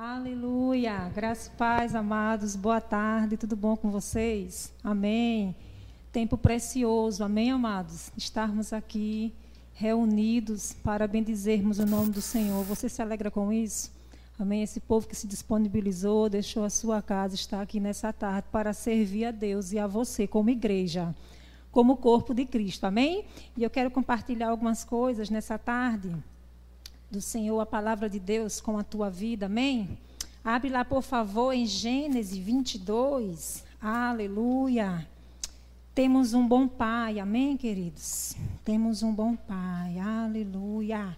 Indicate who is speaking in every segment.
Speaker 1: Aleluia. Graça e paz, amados. Boa tarde. Tudo bom com vocês? Amém. Tempo precioso. Amém, amados. Estarmos aqui reunidos para bendizermos o nome do Senhor. Você se alegra com isso? Amém. Esse povo que se disponibilizou, deixou a sua casa, está aqui nessa tarde para servir a Deus e a você como igreja, como corpo de Cristo. Amém? E eu quero compartilhar algumas coisas nessa tarde do Senhor, a palavra de Deus com a tua vida, amém? Abre lá, por favor, em Gênesis 22. Aleluia. Temos um bom Pai, amém, queridos? Temos um bom Pai, aleluia.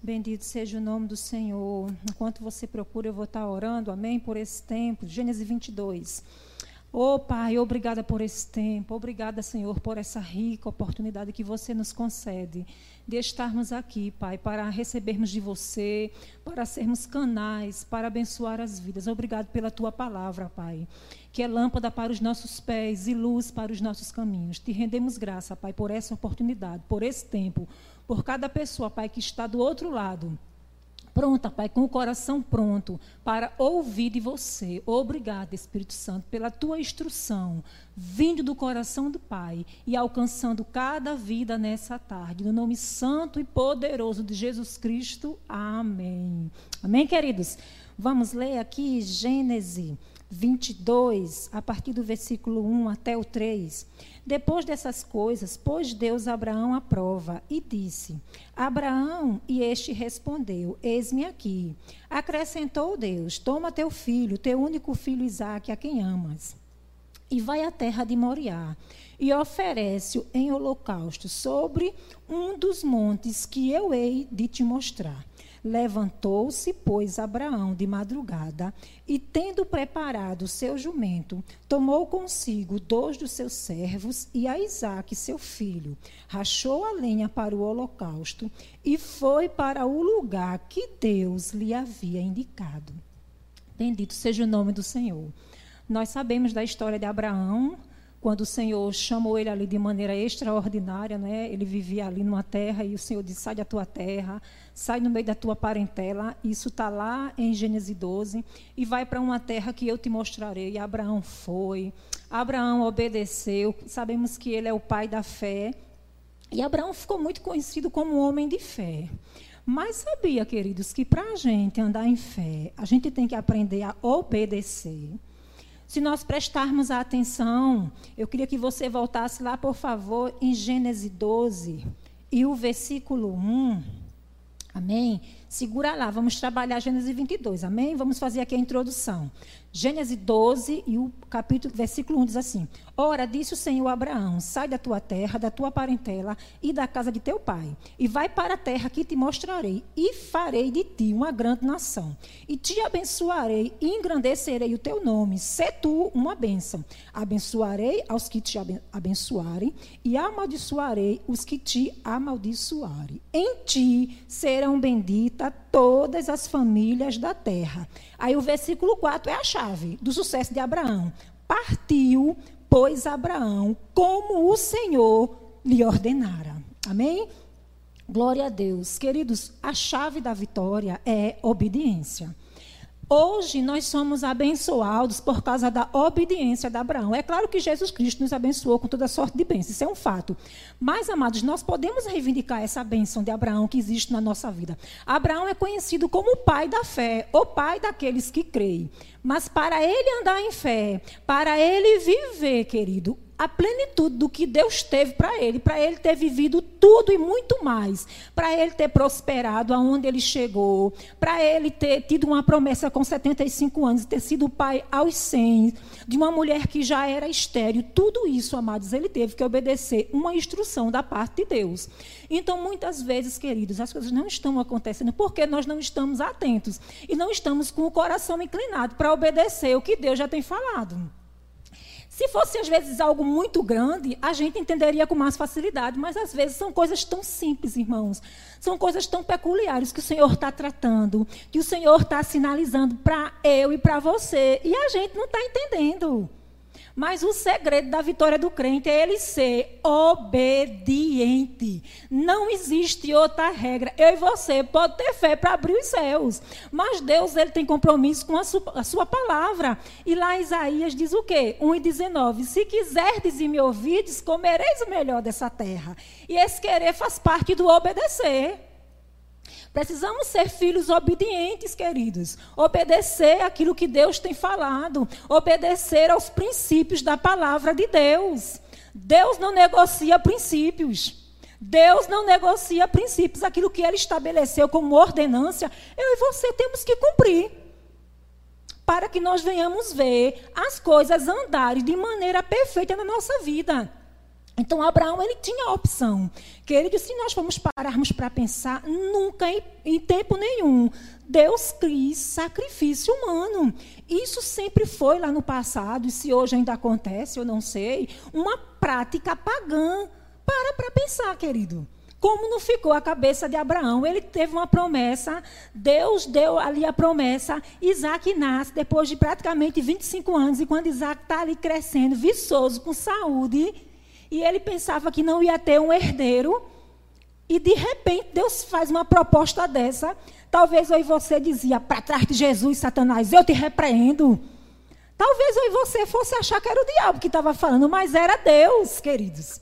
Speaker 1: Bendito seja o nome do Senhor. Enquanto você procura, eu vou estar orando, amém, por esse tempo. Gênesis 22. Oh, Pai, obrigada por esse tempo. Obrigada, Senhor, por essa rica oportunidade que você nos concede de estarmos aqui, Pai, para recebermos de você, para sermos canais, para abençoar as vidas. Obrigado pela tua palavra, Pai, que é lâmpada para os nossos pés e luz para os nossos caminhos. Te rendemos graça, Pai, por essa oportunidade, por esse tempo, por cada pessoa, Pai, que está do outro lado pronta, Pai, com o coração pronto para ouvir de você. Obrigada, Espírito Santo, pela tua instrução, vindo do coração do Pai e alcançando cada vida nessa tarde. No nome santo e poderoso de Jesus Cristo. Amém. Amém, queridos? Vamos ler aqui Gênesis 22, a partir do versículo 1 até o 3. Depois dessas coisas, pôs Deus Abraão à prova e disse: Abraão, e este respondeu: Eis-me aqui. Acrescentou Deus: Toma teu filho, teu único filho Isaque, a quem amas, e vai à terra de Moriá, e oferece-o em holocausto sobre um dos montes que eu hei de te mostrar. Levantou-se, pois, Abraão de madrugada e, tendo preparado seu jumento, tomou consigo dois dos seus servos e a Isaque, seu filho. Rachou a lenha para o holocausto e foi para o lugar que Deus lhe havia indicado. Bendito seja o nome do Senhor. Nós sabemos da história de Abraão, quando o Senhor chamou ele ali de maneira extraordinária, né? Ele vivia ali numa terra e o Senhor disse: sai da tua terra, sai no meio da tua parentela. Isso está lá em Gênesis 12 e vai para uma terra que eu te mostrarei. E Abraão foi. Abraão obedeceu. Sabemos que ele é o pai da fé. E Abraão ficou muito conhecido como homem de fé. Mas sabia, queridos, que para a gente andar em fé, a gente tem que aprender a obedecer. Se nós prestarmos atenção, eu queria que você voltasse lá, por favor, em Gênesis 12 e o versículo 1. Amém? Segura lá, vamos trabalhar Gênesis 22, amém? Vamos fazer aqui a introdução. Gênesis 12 e o capítulo, versículo 1 diz assim: Ora, disse o Senhor a Abraão: Sai da tua terra, da tua parentela e da casa de teu pai, e vai para a terra que te mostrarei, e farei de ti uma grande nação. E te abençoarei e engrandecerei o teu nome, se tu uma bênção. Abençoarei aos que te abençoarem, e amaldiçoarei os que te amaldiçoarem. Em ti serão benditas todas as famílias da terra. Aí o versículo 4 é a chave do sucesso de Abraão. Partiu, pois, Abraão, como o Senhor lhe ordenara. Amém? Glória a Deus. Queridos, a chave da vitória é obediência. Hoje nós somos abençoados por causa da obediência de Abraão. É claro que Jesus Cristo nos abençoou com toda sorte de bênçãos, isso é um fato. Mas, amados, nós podemos reivindicar essa bênção de Abraão que existe na nossa vida. Abraão é conhecido como o pai da fé, o pai daqueles que creem. Mas para ele andar em fé, para ele viver, querido, a plenitude do que Deus teve para ele, para ele ter vivido tudo e muito mais, para ele ter prosperado aonde ele chegou, para ele ter tido uma promessa com 75 anos, ter sido pai aos 100, de uma mulher que já era estéril, tudo isso, amados, ele teve que obedecer uma instrução da parte de Deus. Então, muitas vezes, queridos, as coisas não estão acontecendo porque nós não estamos atentos. E não estamos com o coração inclinado para obedecer o que Deus já tem falado. Se fosse, às vezes, algo muito grande, a gente entenderia com mais facilidade, mas às vezes são coisas tão simples, irmãos. São coisas tão peculiares que o Senhor está tratando, que o Senhor está sinalizando para eu e para você, e a gente não está entendendo. Mas o segredo da vitória do crente é ele ser obediente. Não existe outra regra. Eu e você pode ter fé para abrir os céus, mas Deus ele tem compromisso com a sua, a sua palavra. E lá Isaías diz o quê? 1:19. Se quiserdes e me ouvides, comereis o melhor dessa terra. E esse querer faz parte do obedecer. Precisamos ser filhos obedientes, queridos. Obedecer aquilo que Deus tem falado. Obedecer aos princípios da palavra de Deus. Deus não negocia princípios. Deus não negocia princípios. Aquilo que Ele estabeleceu como ordenância, eu e você temos que cumprir. Para que nós venhamos ver as coisas andarem de maneira perfeita na nossa vida. Então, Abraão, ele tinha a opção. Que ele disse, se nós formos pararmos para pensar, nunca, em, em tempo nenhum, Deus quis sacrifício humano. Isso sempre foi lá no passado, e se hoje ainda acontece, eu não sei, uma prática pagã. Para para pensar, querido. Como não ficou a cabeça de Abraão? Ele teve uma promessa, Deus deu ali a promessa, Isaac nasce depois de praticamente 25 anos, e quando Isaac está ali crescendo, viçoso, com saúde, e ele pensava que não ia ter um herdeiro. E de repente Deus faz uma proposta dessa. Talvez eu e você dizia, para trás de Jesus, Satanás, eu te repreendo. Talvez eu e você fosse achar que era o diabo que estava falando, mas era Deus, queridos.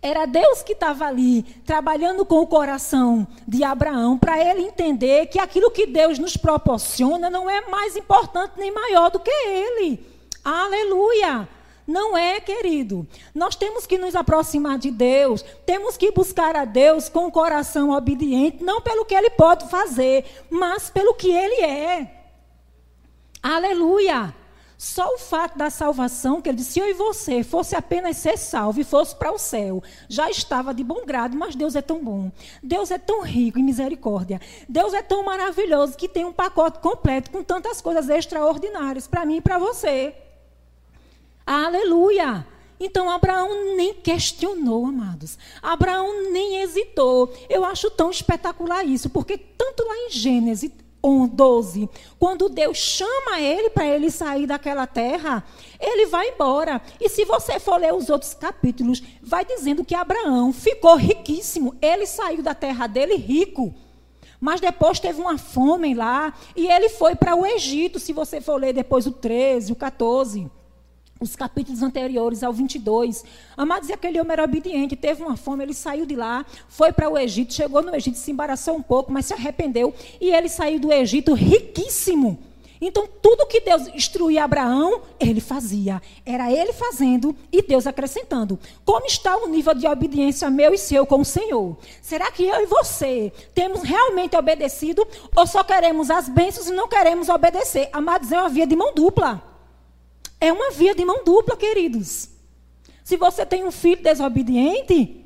Speaker 1: Era Deus que estava ali, trabalhando com o coração de Abraão, para ele entender que aquilo que Deus nos proporciona não é mais importante nem maior do que ele. Aleluia! Não é, querido. Nós temos que nos aproximar de Deus, temos que buscar a Deus com o coração obediente, não pelo que Ele pode fazer, mas pelo que Ele é. Aleluia! Só o fato da salvação, que ele disse, se eu e você fosse apenas ser salvo e fosse para o céu, já estava de bom grado, mas Deus é tão bom. Deus é tão rico em misericórdia. Deus é tão maravilhoso que tem um pacote completo com tantas coisas extraordinárias para mim e para você. Aleluia! Então Abraão nem questionou, amados. Abraão nem hesitou. Eu acho tão espetacular isso, porque tanto lá em Gênesis 12, quando Deus chama ele para ele sair daquela terra, ele vai embora. E se você for ler os outros capítulos, vai dizendo que Abraão ficou riquíssimo. Ele saiu da terra dele rico. Mas depois teve uma fome lá e ele foi para o Egito, se você for ler depois o 13, o 14 os capítulos anteriores ao 22. Amados, e aquele homem era obediente, teve uma fome, ele saiu de lá, foi para o Egito, chegou no Egito, se embaraçou um pouco, mas se arrependeu, e ele saiu do Egito riquíssimo. Então, tudo que Deus instruía Abraão, ele fazia. Era ele fazendo e Deus acrescentando. Como está o nível de obediência meu e seu com o Senhor? Será que eu e você temos realmente obedecido ou só queremos as bênçãos e não queremos obedecer? Amados, é uma via de mão dupla. É uma via de mão dupla, queridos. Se você tem um filho desobediente,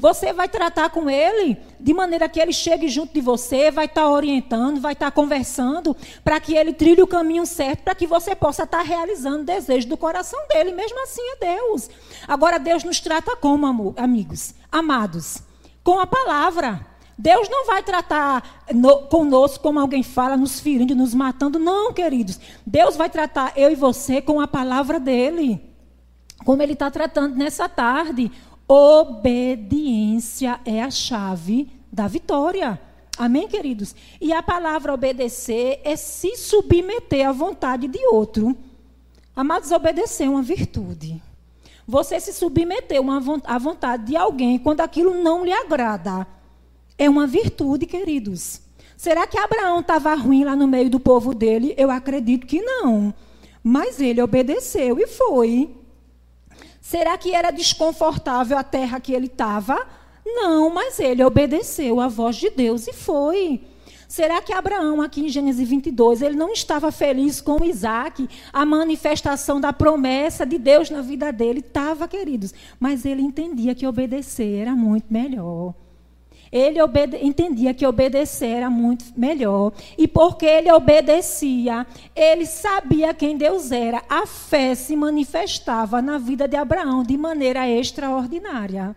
Speaker 1: você vai tratar com ele de maneira que ele chegue junto de você, vai estar tá orientando, vai estar tá conversando, para que ele trilhe o caminho certo, para que você possa estar tá realizando o desejo do coração dele. Mesmo assim é Deus. Agora, Deus nos trata como, amigos, amados? Com a palavra. Deus não vai tratar no, conosco como alguém fala, nos ferindo, nos matando. Não, queridos. Deus vai tratar eu e você com a palavra dele. Como ele está tratando nessa tarde. Obediência é a chave da vitória. Amém, queridos? E a palavra obedecer é se submeter à vontade de outro. Amados, obedecer é uma virtude. Você se submeter à vontade de alguém quando aquilo não lhe agrada é uma virtude, queridos. Será que Abraão estava ruim lá no meio do povo dele? Eu acredito que não. Mas ele obedeceu e foi. Será que era desconfortável a terra que ele estava? Não, mas ele obedeceu à voz de Deus e foi. Será que Abraão, aqui em Gênesis 22, ele não estava feliz com Isaac, a manifestação da promessa de Deus na vida dele? Estava, queridos. Mas ele entendia que obedecer era muito melhor. Ele entendia que obedecer era muito melhor. E porque ele obedecia, ele sabia quem Deus era. A fé se manifestava na vida de Abraão de maneira extraordinária.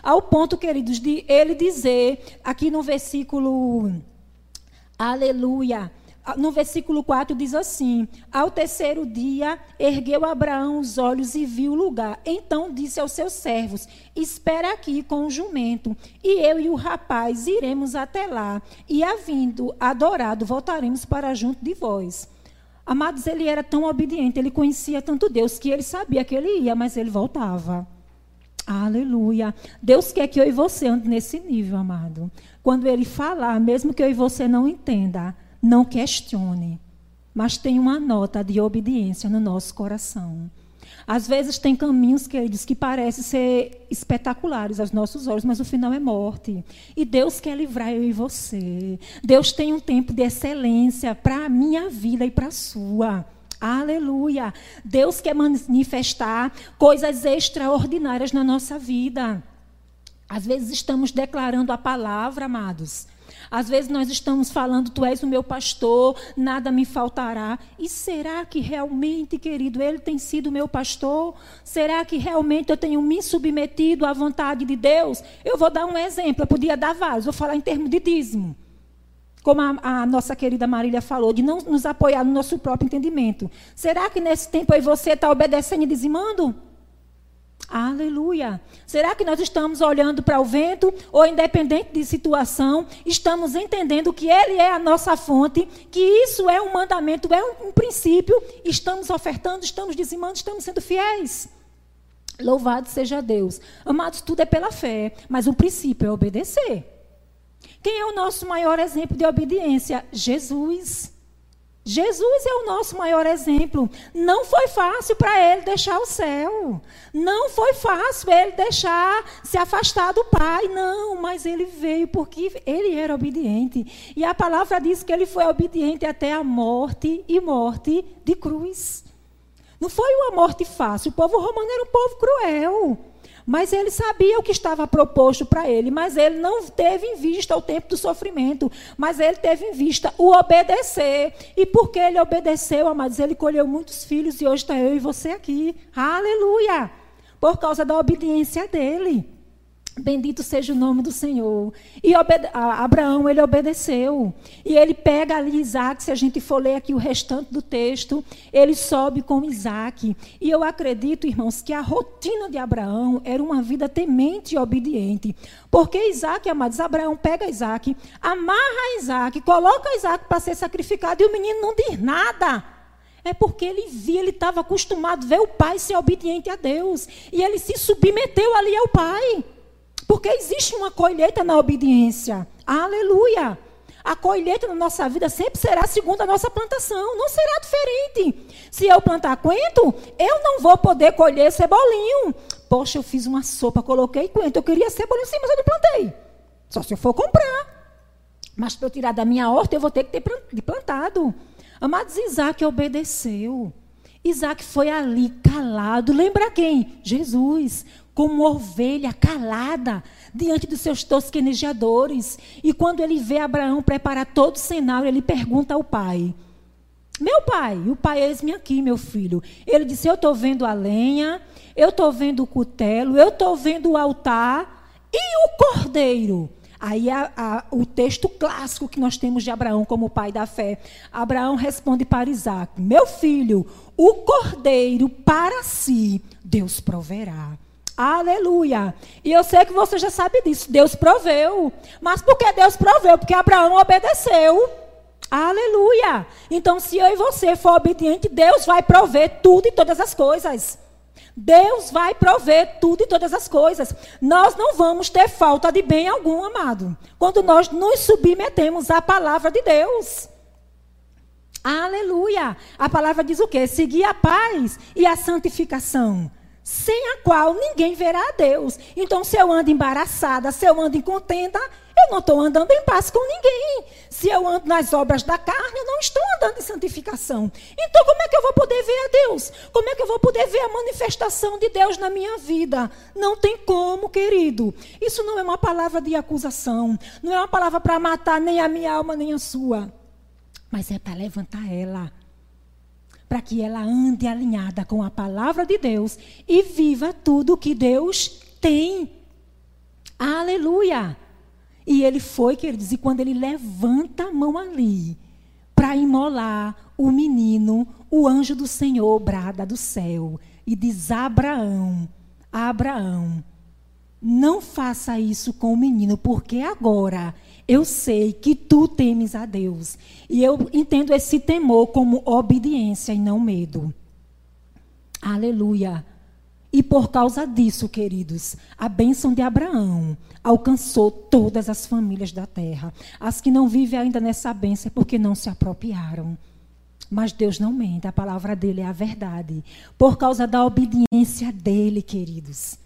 Speaker 1: Ao ponto, queridos, de ele dizer, aqui no versículo, aleluia, no versículo 4 diz assim: Ao terceiro dia, ergueu Abraão os olhos e viu o lugar. Então disse aos seus servos: Espera aqui com o jumento, e eu e o rapaz iremos até lá, e havindo adorado, voltaremos para junto de vós. Amados, ele era tão obediente, ele conhecia tanto Deus que ele sabia que ele ia, mas ele voltava. Aleluia. Deus quer que eu e você ande nesse nível, amado. Quando ele falar, mesmo que eu e você não entenda, não questione, mas tenha uma nota de obediência no nosso coração. Às vezes tem caminhos, queridos, que parecem ser espetaculares aos nossos olhos, mas o final é morte. E Deus quer livrar eu e você. Deus tem um tempo de excelência para a minha vida e para a sua. Aleluia. Deus quer manifestar coisas extraordinárias na nossa vida. Às vezes estamos declarando a palavra, amados. Às vezes nós estamos falando, tu és o meu pastor, nada me faltará. E será que realmente, querido, ele tem sido meu pastor? Será que realmente eu tenho me submetido à vontade de Deus? Eu vou dar um exemplo, eu podia dar vários, vou falar em termos de dízimo. Como a, a nossa querida Marília falou, de não nos apoiar no nosso próprio entendimento. Será que nesse tempo aí você está obedecendo e dizimando? Aleluia. Será que nós estamos olhando para o vento ou independente de situação, estamos entendendo que ele é a nossa fonte, que isso é um mandamento, é um, um princípio, estamos ofertando, estamos dizimando, estamos sendo fiéis? Louvado seja Deus. Amados, tudo é pela fé, mas o princípio é obedecer. Quem é o nosso maior exemplo de obediência? Jesus. Jesus é o nosso maior exemplo. Não foi fácil para ele deixar o céu. Não foi fácil ele deixar se afastar do Pai. Não, mas ele veio porque ele era obediente. E a palavra diz que ele foi obediente até a morte e morte de cruz. Não foi uma morte fácil. O povo romano era um povo cruel. Mas ele sabia o que estava proposto para ele, mas ele não teve em vista o tempo do sofrimento, mas ele teve em vista o obedecer. E porque ele obedeceu, amados, ele colheu muitos filhos e hoje está eu e você aqui. Aleluia! Por causa da obediência dele. Bendito seja o nome do Senhor. E Abraão, ele obedeceu. E ele pega ali Isaac, se a gente for ler aqui o restante do texto, ele sobe com Isaac. E eu acredito, irmãos, que a rotina de Abraão era uma vida temente e obediente. Porque Isaac, amados, Abraão pega Isaac, amarra Isaac, coloca Isaac para ser sacrificado e o menino não diz nada. É porque ele via, ele estava acostumado a ver o pai ser obediente a Deus. E ele se submeteu ali ao pai. Porque existe uma colheita na obediência. Aleluia! A colheita na nossa vida sempre será segundo a nossa plantação, não será diferente. Se eu plantar coentro, eu não vou poder colher cebolinho. Poxa, eu fiz uma sopa, coloquei coentro, eu queria cebolinho sim, mas eu não plantei. Só se eu for comprar. Mas para eu tirar da minha horta, eu vou ter que ter plantado. Amados, Isaac obedeceu. Isaac foi ali calado. Lembra quem? Jesus como ovelha calada diante dos seus tosquenejadores. E quando ele vê Abraão preparar todo o cenário, ele pergunta ao pai: Meu pai, o pai eis-me aqui, meu filho. Ele disse: Eu estou vendo a lenha, eu estou vendo o cutelo, eu estou vendo o altar e o cordeiro. Aí a, a, o texto clássico que nós temos de Abraão como pai da fé. Abraão responde para Isaac: Meu filho, o cordeiro para si Deus proverá. Aleluia. E eu sei que você já sabe disso. Deus proveu. Mas por que Deus proveu? Porque Abraão obedeceu. Aleluia. Então, se eu e você for obediente, Deus vai prover tudo e todas as coisas. Deus vai prover tudo e todas as coisas. Nós não vamos ter falta de bem algum, amado. Quando nós nos submetemos à palavra de Deus. Aleluia. A palavra diz o quê? Seguir a paz e a santificação sem a qual ninguém verá a Deus. Então, se eu ando embaraçada, se eu ando em contenda, eu não estou andando em paz com ninguém. Se eu ando nas obras da carne, eu não estou andando em santificação. Então, como é que eu vou poder ver a Deus? Como é que eu vou poder ver a manifestação de Deus na minha vida? Não tem como, querido. Isso não é uma palavra de acusação. Não é uma palavra para matar nem a minha alma, nem a sua. Mas é para levantar ela para que ela ande alinhada com a palavra de Deus e viva tudo que Deus tem. Aleluia! E ele foi, queridos, e quando ele levanta a mão ali, para imolar o menino, o anjo do Senhor brada do céu e diz Abraão: Abraão, não faça isso com o menino, porque agora eu sei que tu temes a Deus. E eu entendo esse temor como obediência e não medo. Aleluia. E por causa disso, queridos, a bênção de Abraão alcançou todas as famílias da terra. As que não vivem ainda nessa bênção é porque não se apropriaram. Mas Deus não mente, a palavra dele é a verdade. Por causa da obediência dele, queridos.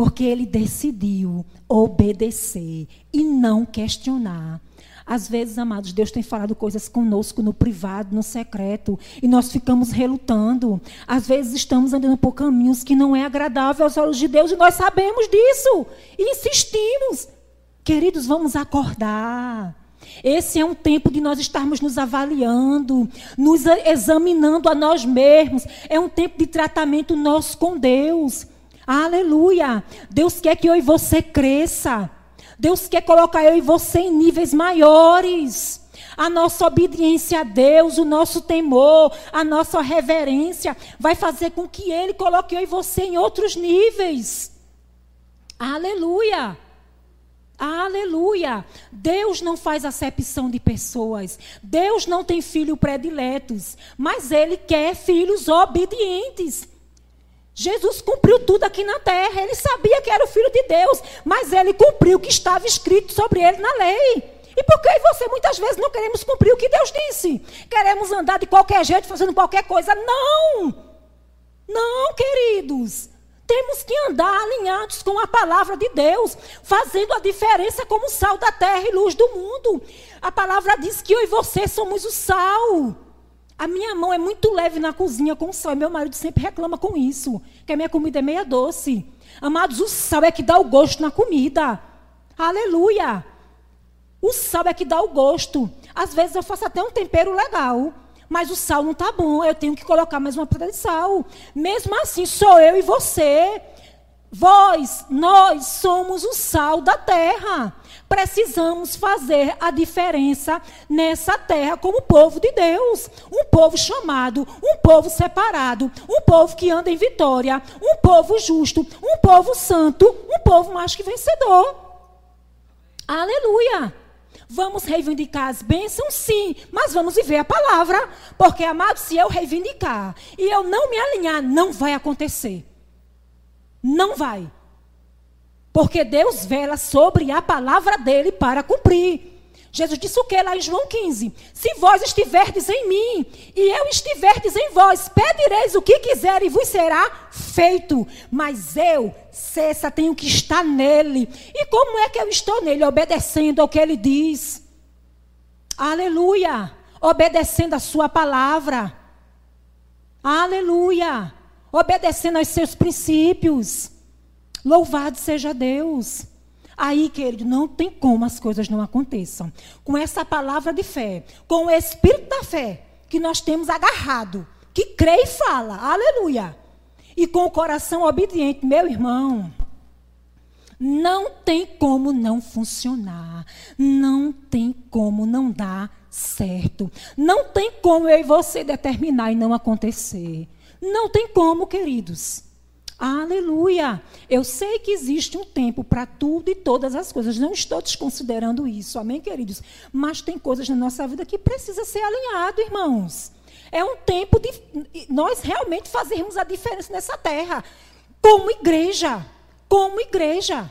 Speaker 1: Porque ele decidiu obedecer e não questionar. Às vezes, amados, Deus tem falado coisas conosco no privado, no secreto, e nós ficamos relutando. Às vezes estamos andando por caminhos que não é agradável aos olhos de Deus e nós sabemos disso e insistimos. Queridos, vamos acordar. Esse é um tempo de nós estarmos nos avaliando, nos examinando a nós mesmos. É um tempo de tratamento nosso com Deus. Aleluia! Deus quer que eu e você cresça. Deus quer colocar eu e você em níveis maiores. A nossa obediência a Deus, o nosso temor, a nossa reverência vai fazer com que Ele coloque eu e você em outros níveis. Aleluia! Aleluia! Deus não faz acepção de pessoas. Deus não tem filhos prediletos. Mas Ele quer filhos obedientes. Jesus cumpriu tudo aqui na terra. Ele sabia que era o filho de Deus, mas ele cumpriu o que estava escrito sobre ele na lei. E por que você muitas vezes não queremos cumprir o que Deus disse? Queremos andar de qualquer jeito, fazendo qualquer coisa. Não! Não, queridos. Temos que andar alinhados com a palavra de Deus, fazendo a diferença como sal da terra e luz do mundo. A palavra diz que eu e você somos o sal. A minha mão é muito leve na cozinha com sal. E meu marido sempre reclama com isso. Que a minha comida é meia doce. Amados, o sal é que dá o gosto na comida. Aleluia. O sal é que dá o gosto. Às vezes eu faço até um tempero legal. Mas o sal não está bom. Eu tenho que colocar mais uma pedra de sal. Mesmo assim, sou eu e você. Vós, nós somos o sal da terra precisamos fazer a diferença nessa terra como povo de Deus. Um povo chamado, um povo separado, um povo que anda em vitória, um povo justo, um povo santo, um povo mais que vencedor. Aleluia! Vamos reivindicar as bênçãos, sim, mas vamos viver a palavra. Porque, amado, se eu reivindicar e eu não me alinhar, não vai acontecer. Não vai. Porque Deus vela sobre a palavra dele para cumprir. Jesus disse o que lá em João 15? Se vós estiverdes em mim e eu estiverdes em vós, pedireis o que quiser e vos será feito. Mas eu, cessa, tenho que estar nele. E como é que eu estou nele? Obedecendo ao que ele diz. Aleluia. Obedecendo a sua palavra. Aleluia. Obedecendo aos seus princípios. Louvado seja Deus. Aí, querido, não tem como as coisas não aconteçam. Com essa palavra de fé, com o espírito da fé que nós temos agarrado, que crê e fala, aleluia. E com o coração obediente, meu irmão, não tem como não funcionar. Não tem como não dar certo. Não tem como eu e você determinar e não acontecer. Não tem como, queridos. Aleluia! Eu sei que existe um tempo para tudo e todas as coisas. Não estou desconsiderando isso, amém, queridos? Mas tem coisas na nossa vida que precisa ser alinhado, irmãos. É um tempo de nós realmente fazermos a diferença nessa terra, como igreja, como igreja.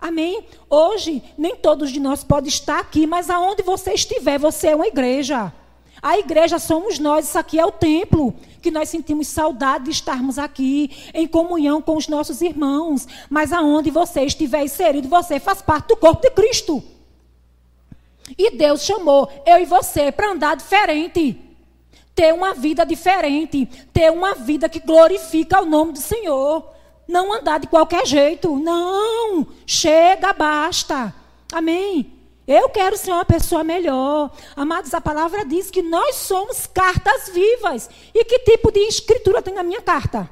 Speaker 1: Amém? Hoje, nem todos de nós podem estar aqui, mas aonde você estiver, você é uma igreja. A igreja somos nós, isso aqui é o templo, que nós sentimos saudade de estarmos aqui, em comunhão com os nossos irmãos. Mas aonde você estiver inserido, você faz parte do corpo de Cristo. E Deus chamou eu e você para andar diferente. Ter uma vida diferente. Ter uma vida que glorifica o nome do Senhor. Não andar de qualquer jeito. Não. Chega, basta. Amém. Eu quero ser uma pessoa melhor. Amados, a palavra diz que nós somos cartas vivas. E que tipo de escritura tem na minha carta?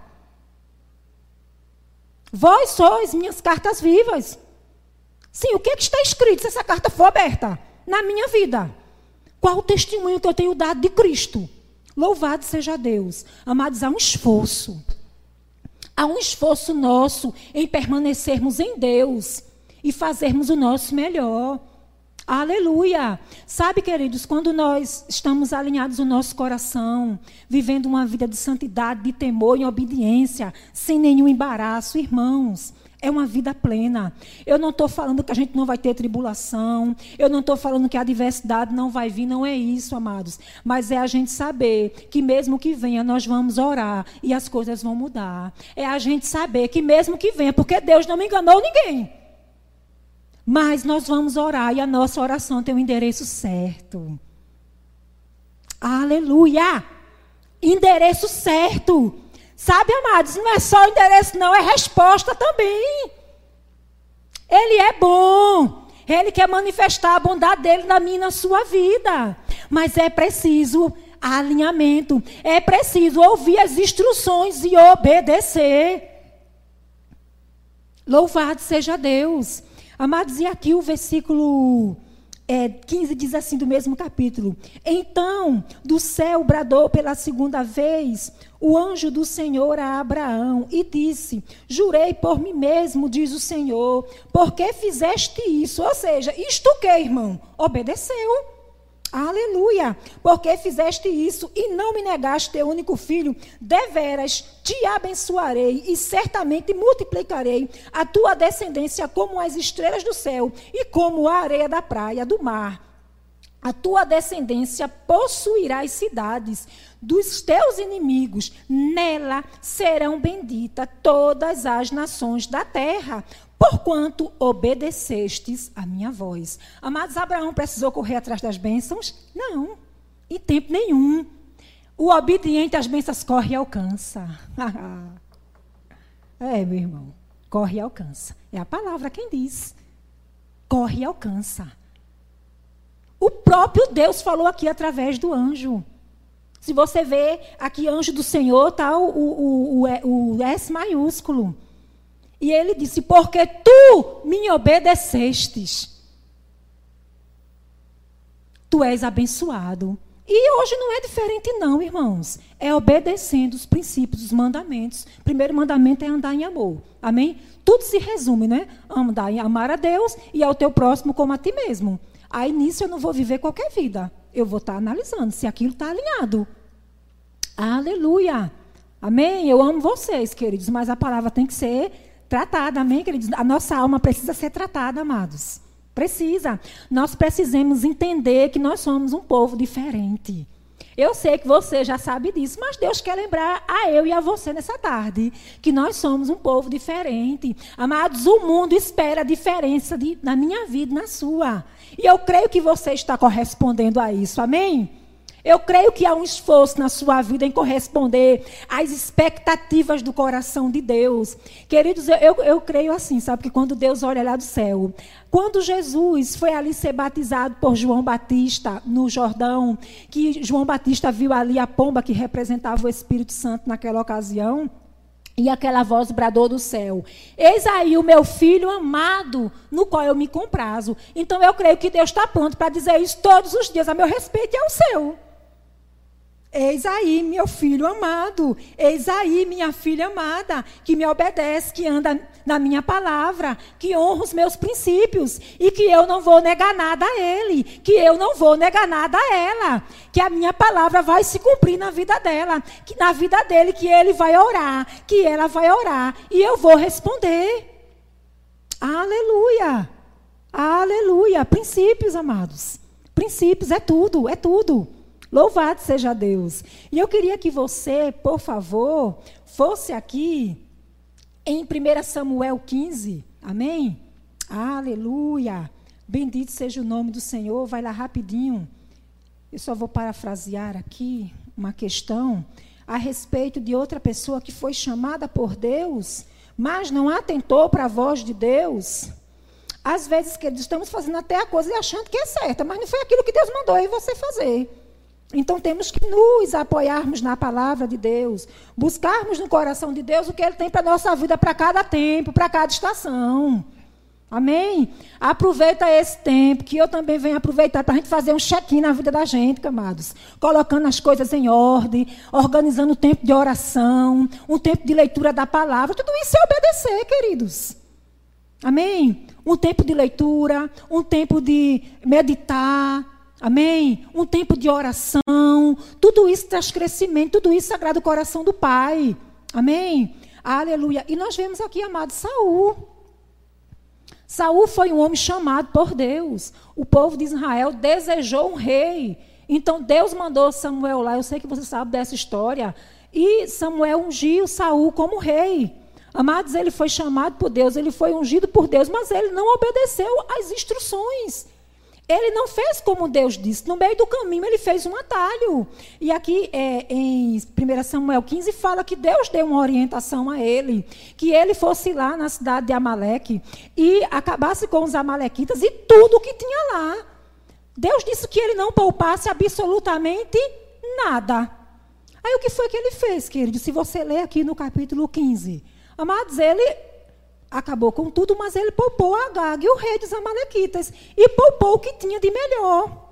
Speaker 1: Vós sois minhas cartas vivas. Sim, o que, é que está escrito se essa carta for aberta? Na minha vida. Qual o testemunho que eu tenho dado de Cristo? Louvado seja Deus. Amados, há um esforço. Há um esforço nosso em permanecermos em Deus e fazermos o nosso melhor. Aleluia! Sabe, queridos, quando nós estamos alinhados no nosso coração, vivendo uma vida de santidade, de temor e obediência, sem nenhum embaraço, irmãos, é uma vida plena. Eu não estou falando que a gente não vai ter tribulação. Eu não estou falando que a adversidade não vai vir. Não é isso, amados. Mas é a gente saber que mesmo que venha, nós vamos orar e as coisas vão mudar. É a gente saber que mesmo que venha, porque Deus não me enganou ninguém. Mas nós vamos orar e a nossa oração tem o um endereço certo. Aleluia! Endereço certo. Sabe, amados, não é só endereço, não, é resposta também. Ele é bom. Ele quer manifestar a bondade dele na minha e na sua vida. Mas é preciso alinhamento. É preciso ouvir as instruções e obedecer. Louvado seja Deus. Amados, e aqui o versículo é, 15 diz assim, do mesmo capítulo: Então do céu bradou pela segunda vez o anjo do Senhor a Abraão e disse: Jurei por mim mesmo, diz o Senhor, porque fizeste isso? Ou seja, isto o que, irmão? Obedeceu. Aleluia! Porque fizeste isso e não me negaste teu único filho, deveras te abençoarei e certamente multiplicarei a tua descendência como as estrelas do céu e como a areia da praia do mar. A tua descendência possuirá as cidades dos teus inimigos, nela serão benditas todas as nações da terra, porquanto obedecestes a minha voz. Amados, Abraão precisou correr atrás das bênçãos? Não, em tempo nenhum. O obediente às bênçãos corre e alcança. é, meu irmão, corre e alcança. É a palavra quem diz. Corre e alcança. O próprio Deus falou aqui através do anjo. Se você vê aqui anjo do Senhor, está o, o, o, o S maiúsculo. E ele disse: Porque tu me obedecestes, tu és abençoado. E hoje não é diferente, não, irmãos. É obedecendo os princípios, os mandamentos. O primeiro mandamento é andar em amor. Amém? Tudo se resume, né? Andar em amar a Deus e ao teu próximo como a ti mesmo. Aí nisso eu não vou viver qualquer vida. Eu vou estar analisando se aquilo está alinhado. Aleluia. Amém? Eu amo vocês, queridos, mas a palavra tem que ser tratada, amém, queridos? A nossa alma precisa ser tratada, amados. Precisa. Nós precisamos entender que nós somos um povo diferente. Eu sei que você já sabe disso, mas Deus quer lembrar a eu e a você nessa tarde que nós somos um povo diferente. Amados, o mundo espera a diferença de, na minha vida e na sua. E eu creio que você está correspondendo a isso. Amém? Eu creio que há um esforço na sua vida em corresponder às expectativas do coração de Deus. Queridos, eu, eu, creio assim, sabe? Que quando Deus olha lá do céu, quando Jesus foi ali ser batizado por João Batista no Jordão, que João Batista viu ali a pomba que representava o Espírito Santo naquela ocasião. E aquela voz bradou do céu: Eis aí o meu filho amado, no qual eu me comprazo. Então eu creio que Deus está pronto para dizer isso todos os dias a meu respeito e ao seu. Eis aí, meu filho amado, eis aí, minha filha amada, que me obedece, que anda na minha palavra, que honra os meus princípios e que eu não vou negar nada a ele, que eu não vou negar nada a ela, que a minha palavra vai se cumprir na vida dela, que na vida dele que ele vai orar, que ela vai orar e eu vou responder. Aleluia. Aleluia. Princípios, amados. Princípios é tudo, é tudo. Louvado seja Deus. E eu queria que você, por favor, fosse aqui em 1 Samuel 15. Amém? Aleluia. Bendito seja o nome do Senhor. Vai lá rapidinho. Eu só vou parafrasear aqui uma questão a respeito de outra pessoa que foi chamada por Deus, mas não atentou para a voz de Deus. Às vezes, queridos, estamos fazendo até a coisa e achando que é certa, mas não foi aquilo que Deus mandou aí você fazer. Então temos que nos apoiarmos na palavra de Deus, buscarmos no coração de Deus o que Ele tem para a nossa vida, para cada tempo, para cada estação. Amém? Aproveita esse tempo, que eu também venho aproveitar para a gente fazer um check-in na vida da gente, camados. Colocando as coisas em ordem, organizando o tempo de oração, um tempo de leitura da palavra. Tudo isso é obedecer, queridos. Amém? Um tempo de leitura, um tempo de meditar. Amém? Um tempo de oração. Tudo isso traz crescimento, tudo isso agrada o coração do Pai. Amém? Aleluia. E nós vemos aqui, amado, Saul. Saul foi um homem chamado por Deus. O povo de Israel desejou um rei. Então Deus mandou Samuel lá. Eu sei que você sabe dessa história. E Samuel ungiu Saul como rei. Amados, ele foi chamado por Deus, ele foi ungido por Deus, mas ele não obedeceu às instruções. Ele não fez como Deus disse. No meio do caminho, ele fez um atalho. E aqui é, em 1 Samuel 15 fala que Deus deu uma orientação a ele. Que ele fosse lá na cidade de Amaleque e acabasse com os amalequitas e tudo que tinha lá. Deus disse que ele não poupasse absolutamente nada. Aí o que foi que ele fez, querido? Se você ler aqui no capítulo 15. Amados, ele acabou com tudo, mas ele poupou Agag, o rei dos Amalequitas, e poupou o que tinha de melhor.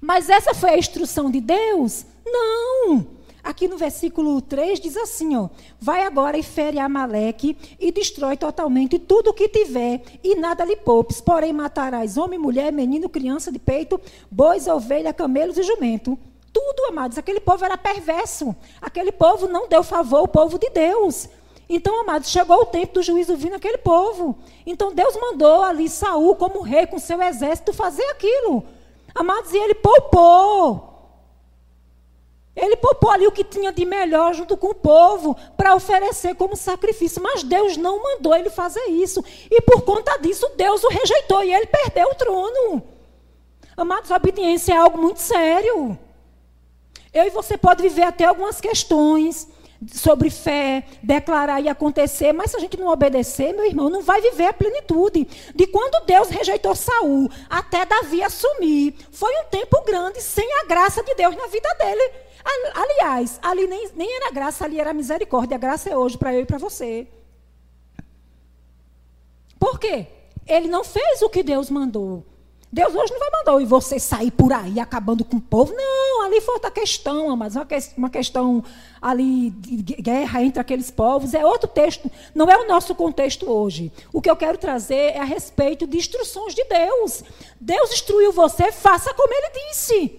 Speaker 1: Mas essa foi a instrução de Deus? Não. Aqui no versículo 3 diz assim, ó: Vai agora e fere Amaleque e destrói totalmente tudo o que tiver, e nada lhe poupes, porém matarás homem, mulher, menino, criança de peito, bois, ovelha, camelos e jumento. Tudo, amados, aquele povo era perverso. Aquele povo não deu favor ao povo de Deus. Então, amados, chegou o tempo do juízo vir naquele povo. Então, Deus mandou ali Saul, como rei, com seu exército, fazer aquilo. Amados, e ele poupou. Ele poupou ali o que tinha de melhor junto com o povo para oferecer como sacrifício. Mas Deus não mandou ele fazer isso. E por conta disso, Deus o rejeitou e ele perdeu o trono. Amados, a obediência é algo muito sério. Eu e você pode viver até algumas questões sobre fé, declarar e acontecer, mas se a gente não obedecer, meu irmão, não vai viver a plenitude. De quando Deus rejeitou Saul até Davi assumir, foi um tempo grande sem a graça de Deus na vida dele. Aliás, ali nem, nem era graça, ali era misericórdia. A graça é hoje para eu e para você. Por quê? Ele não fez o que Deus mandou. Deus hoje não vai mandar e você sair por aí acabando com o povo. Não, ali foi outra questão, mas uma questão ali de guerra entre aqueles povos. É outro texto, não é o nosso contexto hoje. O que eu quero trazer é a respeito de instruções de Deus. Deus instruiu você, faça como ele disse.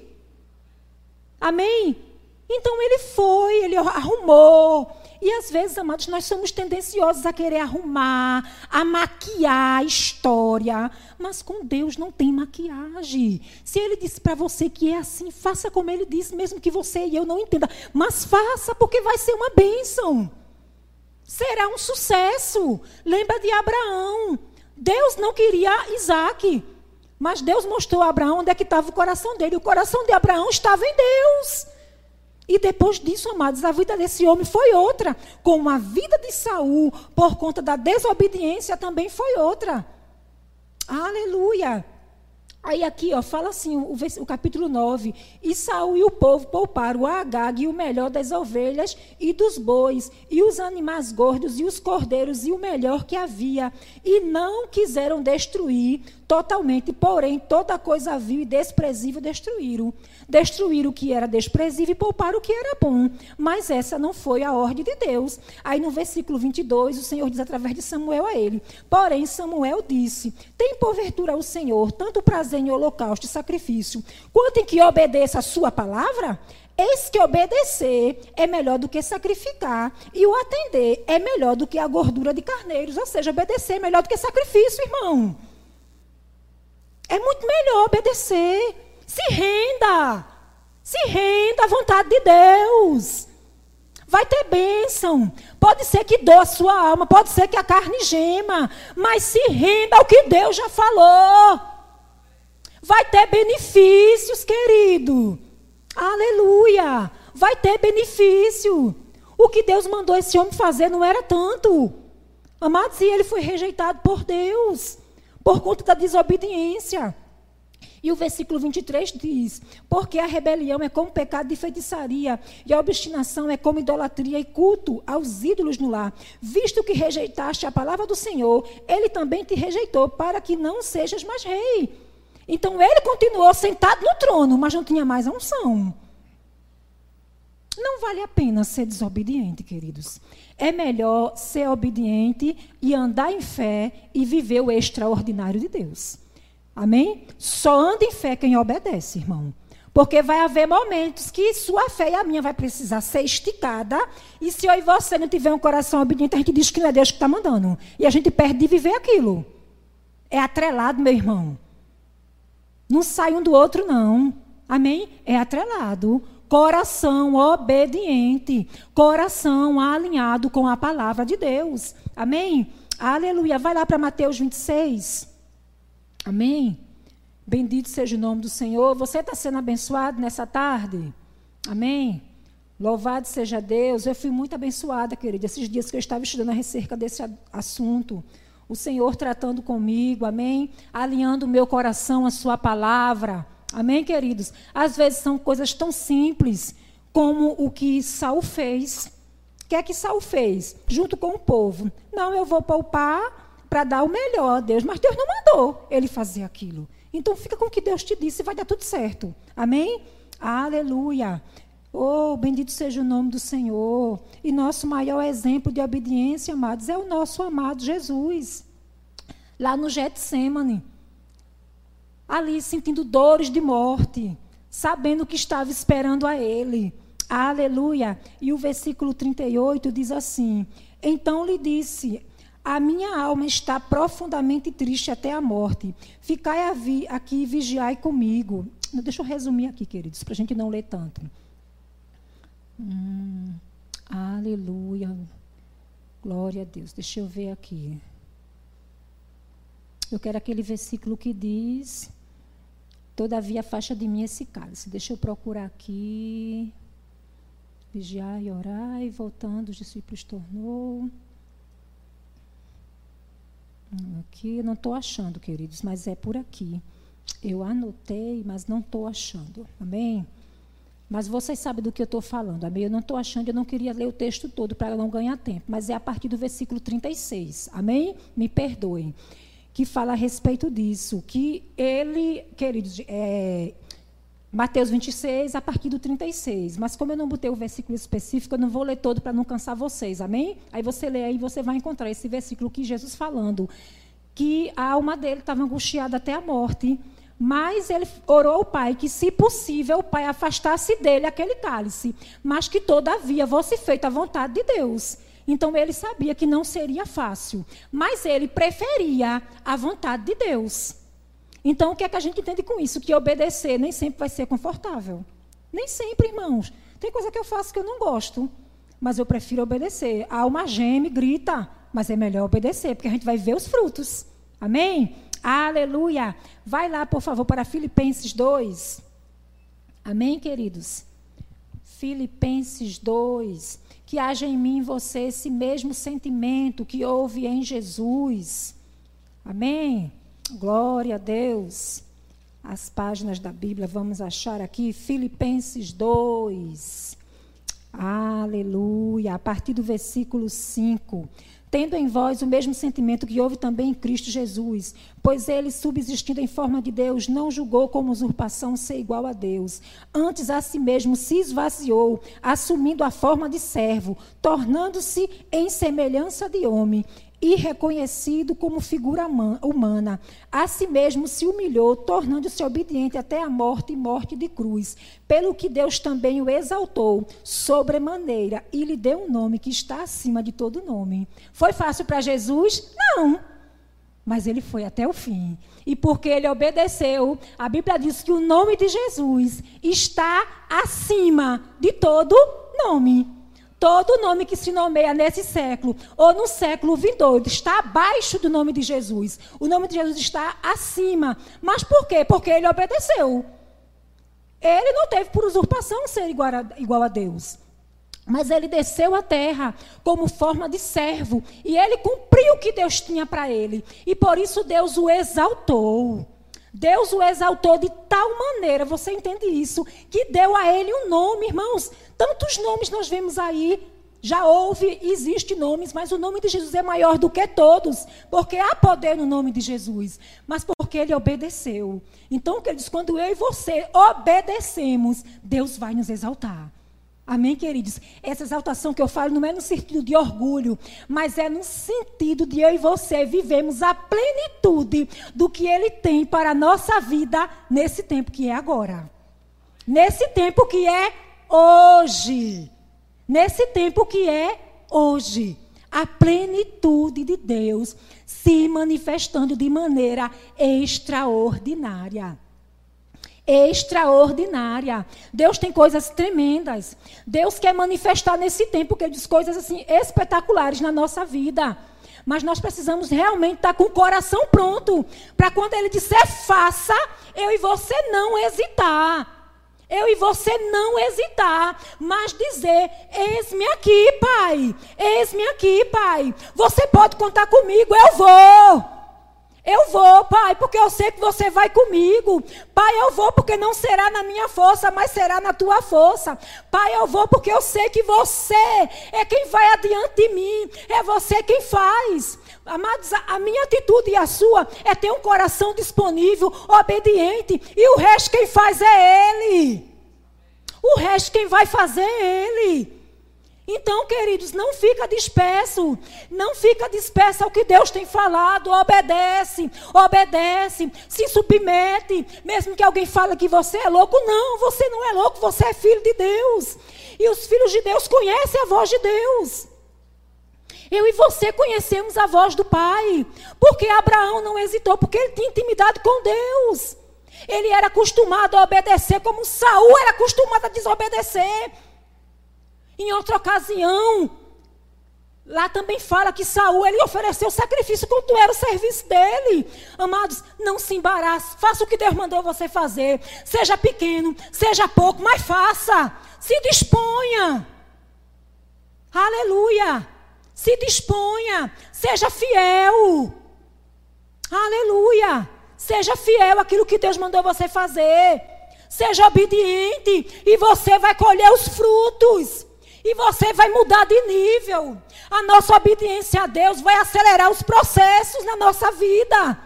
Speaker 1: Amém? Então ele foi, ele arrumou, e às vezes, amados, nós somos tendenciosos a querer arrumar, a maquiar a história. Mas com Deus não tem maquiagem. Se Ele disse para você que é assim, faça como Ele disse, mesmo que você e eu não entenda. Mas faça, porque vai ser uma bênção. Será um sucesso. Lembra de Abraão. Deus não queria Isaac. Mas Deus mostrou a Abraão onde é que estava o coração dele. O coração de Abraão estava em Deus. E depois disso, amados, a vida desse homem foi outra. Como a vida de Saul, por conta da desobediência, também foi outra. Aleluia. Aí aqui, ó, fala assim, o, o, capítulo 9. E Saul e o povo pouparam o Agag e o melhor das ovelhas e dos bois, e os animais gordos e os cordeiros e o melhor que havia. E não quiseram destruir totalmente, porém, toda coisa vil e desprezível destruíram. Destruir o que era desprezível e poupar o que era bom. Mas essa não foi a ordem de Deus. Aí no versículo 22, o Senhor diz através de Samuel a ele: Porém, Samuel disse: Tem porventura o Senhor tanto prazer em holocausto e sacrifício, quanto em que obedeça a sua palavra? Eis que obedecer é melhor do que sacrificar, e o atender é melhor do que a gordura de carneiros. Ou seja, obedecer é melhor do que sacrifício, irmão. É muito melhor obedecer. Se renda. Se renda à vontade de Deus. Vai ter bênção. Pode ser que doa a sua alma, pode ser que a carne gema, mas se renda ao que Deus já falou. Vai ter benefícios, querido. Aleluia. Vai ter benefício. O que Deus mandou esse homem fazer não era tanto. Amados, e ele foi rejeitado por Deus, por conta da desobediência. E o versículo 23 diz: Porque a rebelião é como pecado de feitiçaria, e a obstinação é como idolatria e culto aos ídolos no lar. Visto que rejeitaste a palavra do Senhor, ele também te rejeitou, para que não sejas mais rei. Então ele continuou sentado no trono, mas não tinha mais a unção. Não vale a pena ser desobediente, queridos. É melhor ser obediente e andar em fé e viver o extraordinário de Deus. Amém? Só anda em fé quem obedece, irmão. Porque vai haver momentos que sua fé e a minha vai precisar ser esticada. E se eu e você não tiver um coração obediente, a gente diz que não é Deus que está mandando. E a gente perde de viver aquilo. É atrelado, meu irmão. Não sai um do outro, não. Amém? É atrelado. Coração obediente. Coração alinhado com a palavra de Deus. Amém? Aleluia. Vai lá para Mateus 26. Amém? Bendito seja o nome do Senhor. Você está sendo abençoado nessa tarde? Amém? Louvado seja Deus. Eu fui muito abençoada, querida, esses dias que eu estava estudando acerca desse assunto. O Senhor tratando comigo, amém? Alinhando o meu coração à Sua palavra. Amém, queridos? Às vezes são coisas tão simples como o que Saul fez. O que é que Saul fez? Junto com o povo. Não, eu vou poupar para dar o melhor a Deus, mas Deus não mandou ele fazer aquilo. Então fica com o que Deus te disse e vai dar tudo certo. Amém? Aleluia. Oh, bendito seja o nome do Senhor. E nosso maior exemplo de obediência, amados, é o nosso amado Jesus. Lá no Getsemane. Ali sentindo dores de morte, sabendo que estava esperando a ele. Aleluia. E o versículo 38 diz assim: Então lhe disse: a minha alma está profundamente triste até a morte. Ficai aqui e vigiai comigo. Deixa eu resumir aqui, queridos, para a gente não ler tanto. Hum, aleluia. Glória a Deus. Deixa eu ver aqui. Eu quero aquele versículo que diz: Todavia faixa de mim esse cálice. Deixa eu procurar aqui. Vigiar e orar, e voltando, os discípulos tornou. Aqui não estou achando, queridos, mas é por aqui. Eu anotei, mas não estou achando. Amém? Mas vocês sabem do que eu estou falando. Amém? Eu não estou achando, eu não queria ler o texto todo para não ganhar tempo. Mas é a partir do versículo 36. Amém? Me perdoem. Que fala a respeito disso. Que ele, queridos, é, Mateus 26, a partir do 36. Mas como eu não botei o versículo específico, eu não vou ler todo para não cansar vocês, amém? Aí você lê aí, você vai encontrar esse versículo que Jesus falando que a alma dele estava angustiada até a morte, mas ele orou ao Pai que, se possível, o Pai afastasse dele aquele cálice, mas que, todavia, fosse feita a vontade de Deus. Então ele sabia que não seria fácil, mas ele preferia a vontade de Deus. Então, o que é que a gente entende com isso? Que obedecer nem sempre vai ser confortável. Nem sempre, irmãos. Tem coisa que eu faço que eu não gosto, mas eu prefiro obedecer. A alma geme, grita, mas é melhor obedecer, porque a gente vai ver os frutos. Amém? Aleluia. Vai lá, por favor, para Filipenses 2. Amém, queridos? Filipenses 2. Que haja em mim em você esse mesmo sentimento que houve em Jesus. Amém? Glória a Deus. As páginas da Bíblia, vamos achar aqui, Filipenses 2. Aleluia. A partir do versículo 5 tendo em vós o mesmo sentimento que houve também em Cristo Jesus, pois ele, subsistindo em forma de Deus, não julgou como usurpação ser igual a Deus. Antes a si mesmo se esvaziou, assumindo a forma de servo, tornando-se em semelhança de homem e reconhecido como figura humana. A si mesmo se humilhou, tornando-se obediente até a morte e morte de cruz. Pelo que Deus também o exaltou sobremaneira e lhe deu um nome que está acima de todo nome. Foi fácil para Jesus? Não. Mas ele foi até o fim. E porque ele obedeceu, a Bíblia diz que o nome de Jesus está acima de todo nome. Todo nome que se nomeia nesse século ou no século vindouro está abaixo do nome de Jesus. O nome de Jesus está acima. Mas por quê? Porque ele obedeceu. Ele não teve por usurpação ser igual a, igual a Deus. Mas ele desceu à terra como forma de servo. E ele cumpriu o que Deus tinha para ele. E por isso Deus o exaltou. Deus o exaltou de tal maneira, você entende isso, que deu a ele um nome, irmãos. Tantos nomes nós vemos aí, já houve, existe nomes, mas o nome de Jesus é maior do que todos, porque há poder no nome de Jesus, mas porque ele obedeceu. Então, queridos, quando eu e você obedecemos, Deus vai nos exaltar. Amém, queridos? Essa exaltação que eu falo não é no sentido de orgulho, mas é no sentido de eu e você vivemos a plenitude do que Ele tem para a nossa vida nesse tempo que é agora. Nesse tempo que é hoje. Nesse tempo que é hoje. A plenitude de Deus se manifestando de maneira extraordinária extraordinária. Deus tem coisas tremendas. Deus quer manifestar nesse tempo que ele diz coisas assim espetaculares na nossa vida. Mas nós precisamos realmente estar com o coração pronto para quando ele disser faça, eu e você não hesitar. Eu e você não hesitar, mas dizer: Eis-me aqui, Pai. Eis-me aqui, Pai. Você pode contar comigo, eu vou. Eu vou, pai, porque eu sei que você vai comigo. Pai, eu vou porque não será na minha força, mas será na tua força. Pai, eu vou porque eu sei que você é quem vai adiante de mim. É você quem faz. Amados, a minha atitude e a sua é ter um coração disponível, obediente. E o resto quem faz é Ele. O resto quem vai fazer é Ele. Então, queridos, não fica disperso, não fica disperso ao que Deus tem falado, obedece, obedece, se submete, mesmo que alguém fale que você é louco, não, você não é louco, você é filho de Deus. E os filhos de Deus conhecem a voz de Deus. Eu e você conhecemos a voz do Pai, porque Abraão não hesitou, porque ele tinha intimidade com Deus. Ele era acostumado a obedecer, como Saul era acostumado a desobedecer. Em outra ocasião, lá também fala que Saul ele ofereceu sacrifício quando era o serviço dele. Amados, não se embarace, faça o que Deus mandou você fazer. Seja pequeno, seja pouco, mas faça. Se disponha. Aleluia. Se disponha, seja fiel. Aleluia. Seja fiel àquilo que Deus mandou você fazer. Seja obediente e você vai colher os frutos. E você vai mudar de nível. A nossa obediência a Deus vai acelerar os processos na nossa vida.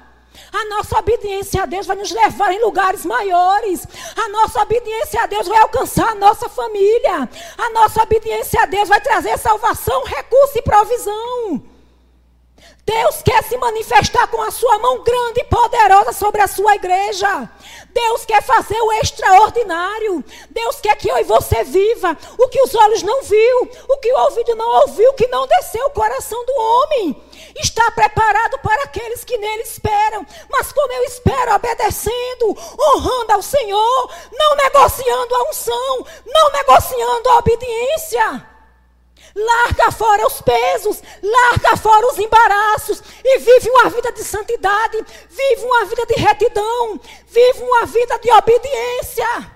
Speaker 1: A nossa obediência a Deus vai nos levar em lugares maiores. A nossa obediência a Deus vai alcançar a nossa família. A nossa obediência a Deus vai trazer salvação, recurso e provisão. Deus quer se manifestar com a sua mão grande e poderosa sobre a sua igreja. Deus quer fazer o extraordinário. Deus quer que eu e você viva o que os olhos não viu, o que o ouvido não ouviu, o que não desceu o coração do homem. Está preparado para aqueles que nele esperam. Mas como eu espero, obedecendo, honrando ao Senhor, não negociando a unção, não negociando a obediência. Larga fora os pesos, larga fora os embaraços e vive uma vida de santidade, vive uma vida de retidão, vive uma vida de obediência.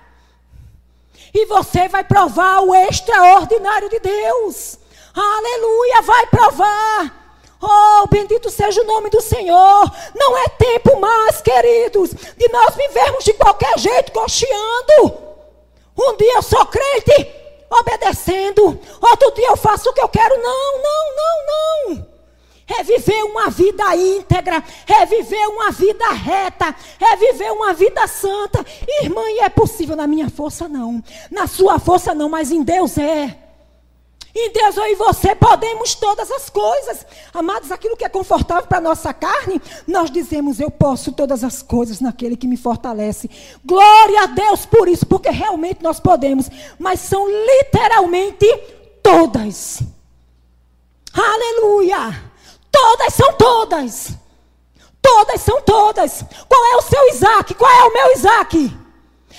Speaker 1: E você vai provar o extraordinário de Deus. Aleluia, vai provar. Oh, bendito seja o nome do Senhor. Não é tempo mais, queridos, de nós vivermos de qualquer jeito, cocheando. Um dia eu sou crente, obedecendo. Outro dia eu faço o que eu quero. Não, não, não, não. É viver uma vida íntegra, é viver uma vida reta, é viver uma vida santa. Irmã, e é possível na minha força não, na sua força não, mas em Deus é. Em Deus eu e você podemos todas as coisas. Amados, aquilo que é confortável para a nossa carne, nós dizemos: Eu posso todas as coisas naquele que me fortalece. Glória a Deus por isso, porque realmente nós podemos. Mas são literalmente todas. Aleluia! Todas são todas. Todas são todas. Qual é o seu Isaac? Qual é o meu Isaac?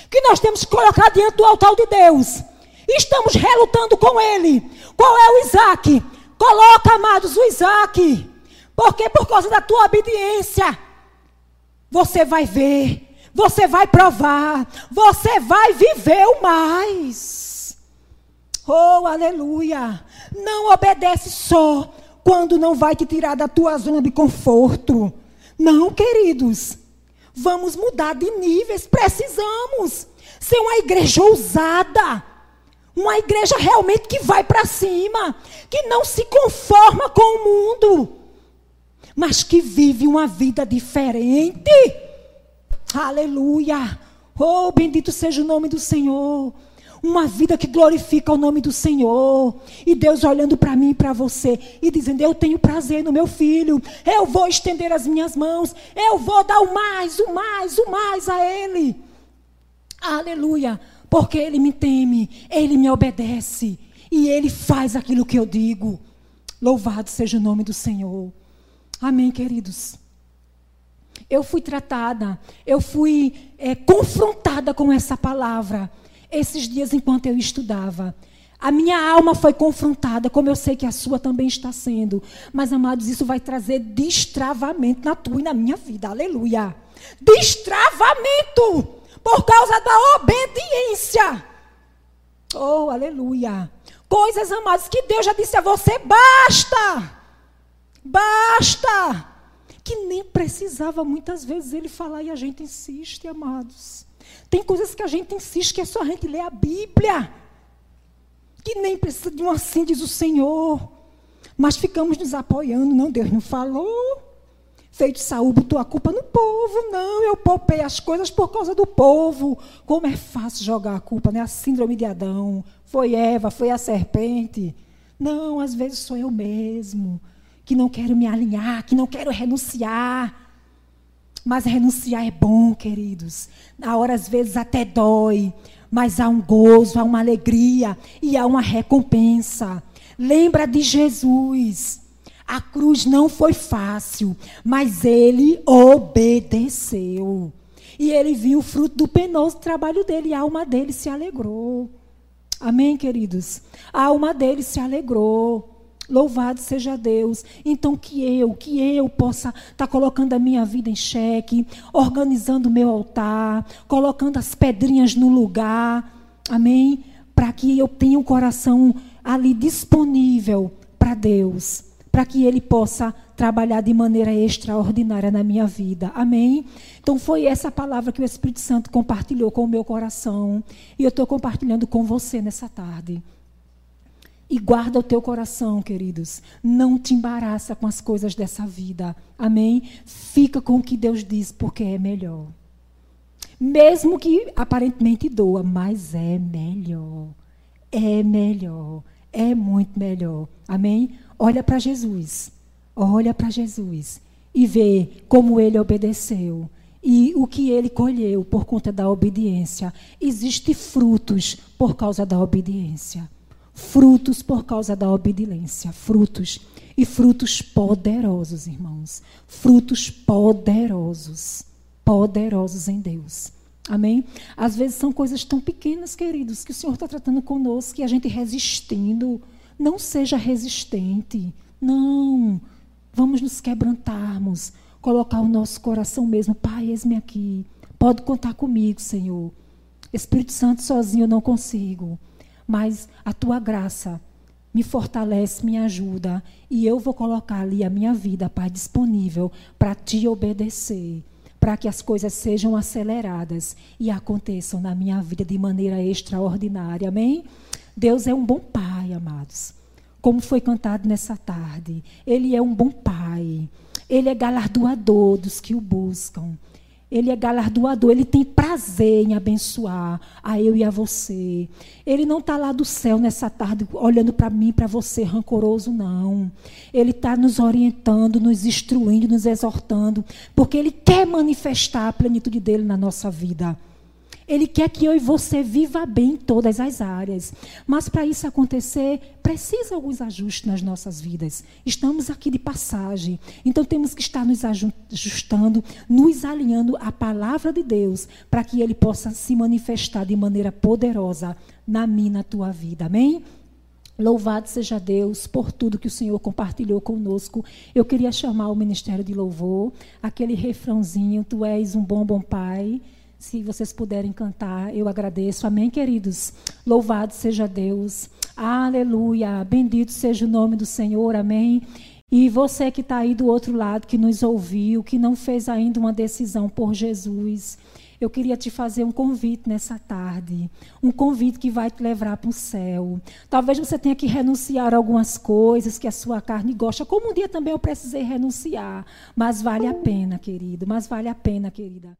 Speaker 1: Que nós temos que colocar diante do altar de Deus. Estamos relutando com ele. Qual é o Isaac? Coloca, amados, o Isaac. Porque por causa da tua obediência, você vai ver, você vai provar, você vai viver o mais. Oh, aleluia. Não obedece só quando não vai te tirar da tua zona de conforto. Não, queridos.
Speaker 2: Vamos mudar de níveis, precisamos ser uma igreja ousada. Uma igreja realmente que vai para cima, que não se conforma com o mundo, mas que vive uma vida diferente. Aleluia! Oh, bendito seja o nome do Senhor. Uma vida que glorifica o nome do Senhor. E Deus olhando para mim e para você e dizendo: Eu tenho prazer no meu filho. Eu vou estender as minhas mãos. Eu vou dar o mais, o mais, o mais a Ele. Aleluia. Porque Ele me teme, Ele me obedece. E Ele faz aquilo que eu digo. Louvado seja o nome do Senhor. Amém, queridos. Eu fui tratada, eu fui é, confrontada com essa palavra esses dias enquanto eu estudava. A minha alma foi confrontada, como eu sei que a sua também está sendo. Mas, amados, isso vai trazer destravamento na tua e na minha vida. Aleluia. Destravamento por causa da obediência. Oh, aleluia. Coisas, amados, que Deus já disse a você: basta. Basta. Que nem precisava muitas vezes ele falar e a gente insiste, amados. Tem coisas que a gente insiste que é só a gente ler a Bíblia. Que nem precisa de um assim, diz o Senhor. Mas ficamos nos apoiando. Não, Deus não falou. Feito Saúl botou a culpa no povo. Não, eu poupei as coisas por causa do povo. Como é fácil jogar a culpa, né? A síndrome de Adão. Foi Eva, foi a serpente. Não, às vezes sou eu mesmo. Que não quero me alinhar, que não quero renunciar. Mas renunciar é bom, queridos. Na hora, às vezes, até dói. Mas há um gozo, há uma alegria e há uma recompensa. Lembra de Jesus. A cruz não foi fácil, mas ele obedeceu. E ele viu o fruto do penoso trabalho dele, e a alma dele se alegrou. Amém, queridos? A alma dele se alegrou. Louvado seja Deus. Então que eu, que eu possa estar tá colocando a minha vida em xeque, organizando o meu altar, colocando as pedrinhas no lugar. Amém? Para que eu tenha um coração ali disponível para Deus, para que ele possa trabalhar de maneira extraordinária na minha vida. Amém? Então foi essa palavra que o Espírito Santo compartilhou com o meu coração e eu estou compartilhando com você nessa tarde. E guarda o teu coração, queridos. Não te embaraça com as coisas dessa vida. Amém? Fica com o que Deus diz, porque é melhor. Mesmo que aparentemente doa, mas é melhor. É melhor. É muito melhor. Amém? Olha para Jesus. Olha para Jesus. E vê como ele obedeceu. E o que ele colheu por conta da obediência. Existem frutos por causa da obediência frutos por causa da obediência, frutos e frutos poderosos, irmãos, frutos poderosos, poderosos em Deus. Amém? Às vezes são coisas tão pequenas, queridos, que o Senhor está tratando conosco e a gente resistindo. Não seja resistente. Não. Vamos nos quebrantarmos, colocar o nosso coração mesmo. Pai, eis-me aqui. Pode contar comigo, Senhor. Espírito Santo, sozinho eu não consigo mas a tua graça me fortalece, me ajuda, e eu vou colocar ali a minha vida, Pai, disponível para te obedecer, para que as coisas sejam aceleradas e aconteçam na minha vida de maneira extraordinária. Amém? Deus é um bom Pai, amados. Como foi cantado nessa tarde, Ele é um bom Pai. Ele é galardoador dos que o buscam. Ele é galardoador, ele tem prazer em abençoar a eu e a você. Ele não está lá do céu nessa tarde olhando para mim, para você, rancoroso, não. Ele está nos orientando, nos instruindo, nos exortando, porque ele quer manifestar a plenitude dele na nossa vida. Ele quer que eu e você viva bem em todas as áreas. Mas para isso acontecer, precisa alguns ajustes nas nossas vidas. Estamos aqui de passagem. Então temos que estar nos ajustando, nos alinhando à palavra de Deus, para que ele possa se manifestar de maneira poderosa na minha, na tua vida. Amém? Louvado seja Deus por tudo que o Senhor compartilhou conosco. Eu queria chamar o ministério de louvor, aquele refrãozinho: Tu és um bom, bom Pai. Se vocês puderem cantar, eu agradeço. Amém, queridos? Louvado seja Deus. Aleluia. Bendito seja o nome do Senhor. Amém. E você que está aí do outro lado, que nos ouviu, que não fez ainda uma decisão por Jesus, eu queria te fazer um convite nessa tarde. Um convite que vai te levar para o céu. Talvez você tenha que renunciar a algumas coisas que a sua carne gosta, como um dia também eu precisei renunciar. Mas vale a pena, querido. Mas vale a pena, querida.